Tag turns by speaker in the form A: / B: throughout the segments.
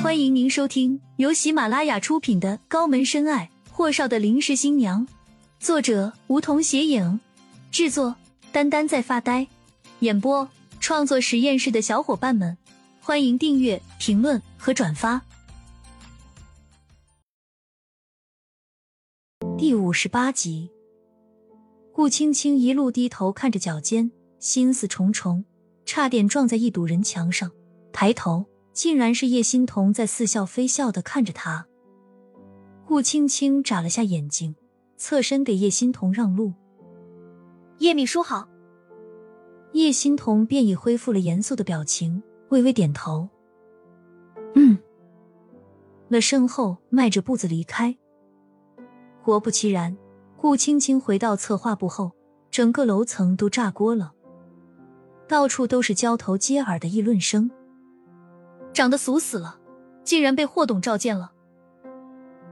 A: 欢迎您收听由喜马拉雅出品的《高门深爱：霍少的临时新娘》，作者梧桐斜影，制作丹丹在发呆，演播创作实验室的小伙伴们，欢迎订阅、评论和转发。第五十八集，顾青青一路低头看着脚尖，心思重重，差点撞在一堵人墙上。抬头。竟然是叶欣桐在似笑非笑的看着他。顾青青眨了下眼睛，侧身给叶欣桐让路。
B: 叶秘书好。
A: 叶欣彤便已恢复了严肃的表情，微微点头。
B: 嗯。
A: 了身后，迈着步子离开。果不其然，顾青青回到策划部后，整个楼层都炸锅了，到处都是交头接耳的议论声。长得俗死了，竟然被霍董召见了。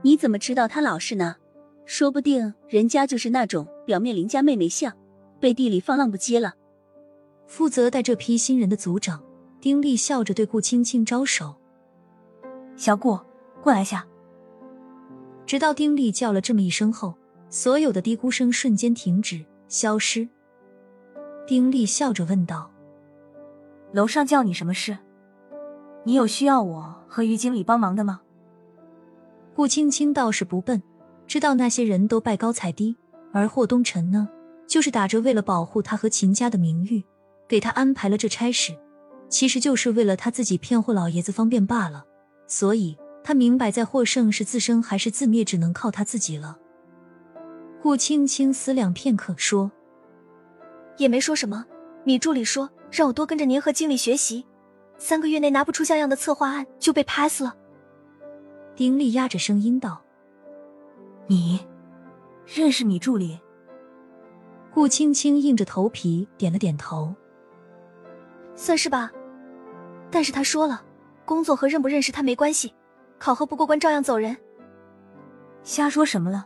B: 你怎么知道他老实呢？说不定人家就是那种表面邻家妹妹相，背地里放浪不羁了。
A: 负责带这批新人的组长丁力笑着对顾青青招手：“
C: 小顾，过来下。”
A: 直到丁力叫了这么一声后，所有的嘀咕声瞬间停止消失。丁力笑着问道：“
C: 楼上叫你什么事？”你有需要我和于经理帮忙的吗？
A: 顾青青倒是不笨，知道那些人都拜高踩低，而霍东辰呢，就是打着为了保护他和秦家的名誉，给他安排了这差事，其实就是为了他自己骗霍老爷子方便罢了。所以他明白，在获胜是自生还是自灭，只能靠他自己了。顾青青思量片刻，说：“
B: 也没说什么，米助理说让我多跟着您和经理学习。”三个月内拿不出像样的策划案就被 pass 了。
A: 丁力压着声音道：“
C: 你认识米助理？”
A: 顾青青硬着头皮点了点头：“
B: 算是吧。但是他说了，工作和认不认识他没关系，考核不过关照样走人。”
C: 瞎说什么了？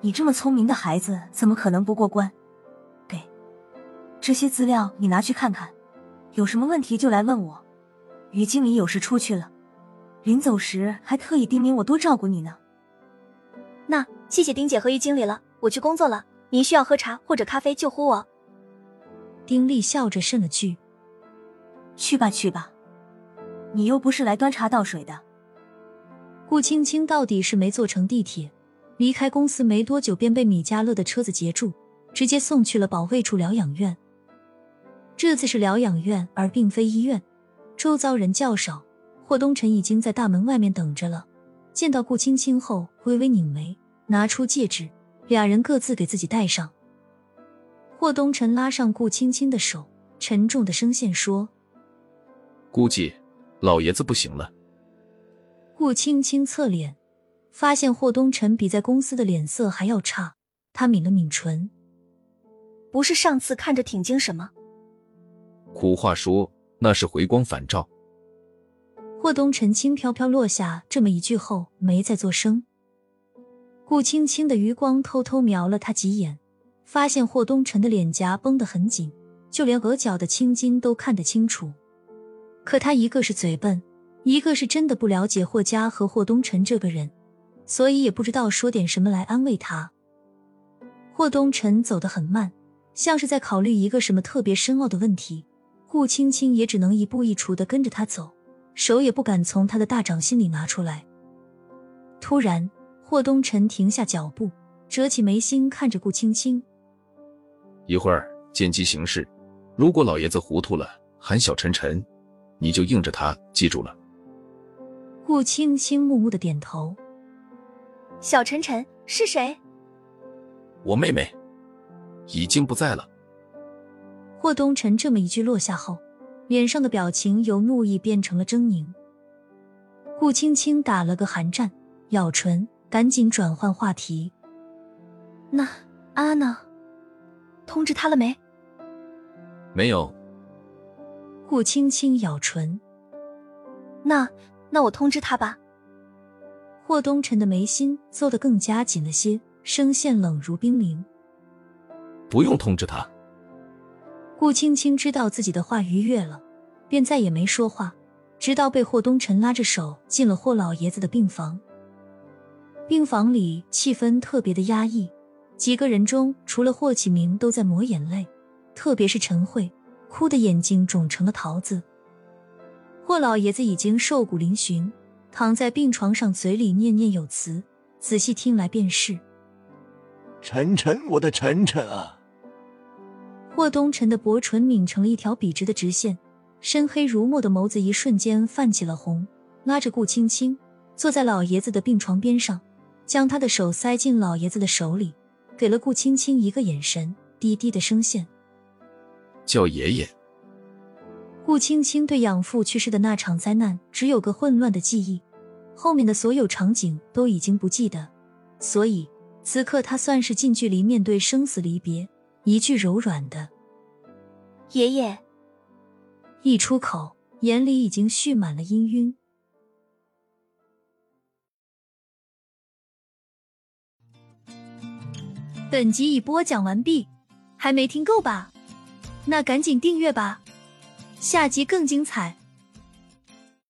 C: 你这么聪明的孩子，怎么可能不过关？给这些资料，你拿去看看。有什么问题就来问我。于经理有事出去了，临走时还特意叮咛我多照顾你呢。
B: 那谢谢丁姐和于经理了，我去工作了。您需要喝茶或者咖啡就呼我。
A: 丁力笑着渗了句：“
C: 去吧去吧，你又不是来端茶倒水的。”
A: 顾青青到底是没坐成地铁，离开公司没多久便被米家乐的车子截住，直接送去了保卫处疗养院。这次是疗养院，而并非医院，周遭人较少。霍东辰已经在大门外面等着了。见到顾青青后，微微拧眉，拿出戒指，俩人各自给自己戴上。霍东辰拉上顾青青的手，沉重的声线说：“
D: 估计老爷子不行了。”
A: 顾青青侧脸，发现霍东辰比在公司的脸色还要差，他抿了抿唇：“
B: 不是上次看着挺精神吗？”
D: 苦话说，那是回光返照。
A: 霍东辰轻飘飘落下这么一句后，没再作声。顾青青的余光偷偷瞄了他几眼，发现霍东辰的脸颊绷得很紧，就连额角的青筋都看得清楚。可他一个是嘴笨，一个是真的不了解霍家和霍东辰这个人，所以也不知道说点什么来安慰他。霍东辰走得很慢，像是在考虑一个什么特别深奥的问题。顾青青也只能一步一雏的跟着他走，手也不敢从他的大掌心里拿出来。突然，霍东辰停下脚步，折起眉心看着顾青青：“
D: 一会儿见机行事，如果老爷子糊涂了喊小晨晨，你就应着他，记住了。”
A: 顾青青木木的点头：“
B: 小晨晨是谁？”“
D: 我妹妹，已经不在了。”
A: 霍东辰这么一句落下后，脸上的表情由怒意变成了狰狞。顾青青打了个寒战，咬唇，赶紧转换话题：“
B: 那安安呢？通知他了没？”“
D: 没有。”
A: 顾青青咬唇。
B: “那那我通知他吧。”
A: 霍东辰的眉心皱得更加紧了些，声线冷如冰凌：“
D: 不用通知他。”
A: 顾青青知道自己的话逾越了，便再也没说话，直到被霍东辰拉着手进了霍老爷子的病房。病房里气氛特别的压抑，几个人中除了霍启明都在抹眼泪，特别是陈慧，哭的眼睛肿成了桃子。霍老爷子已经瘦骨嶙峋，躺在病床上，嘴里念念有词，仔细听来便是：“
E: 晨晨，我的晨晨啊！”
A: 霍东辰的薄唇抿成了一条笔直的直线，深黑如墨的眸子一瞬间泛起了红，拉着顾青青坐在老爷子的病床边上。将他的手塞进老爷子的手里，给了顾青青一个眼神，低低的声线：“
D: 叫爷爷。”
A: 顾青青对养父去世的那场灾难只有个混乱的记忆，后面的所有场景都已经不记得，所以此刻他算是近距离面对生死离别，一句柔软的“
B: 爷爷”
A: 一出口，眼里已经蓄满了氤氲。本集已播讲完毕，还没听够吧？那赶紧订阅吧，下集更精彩。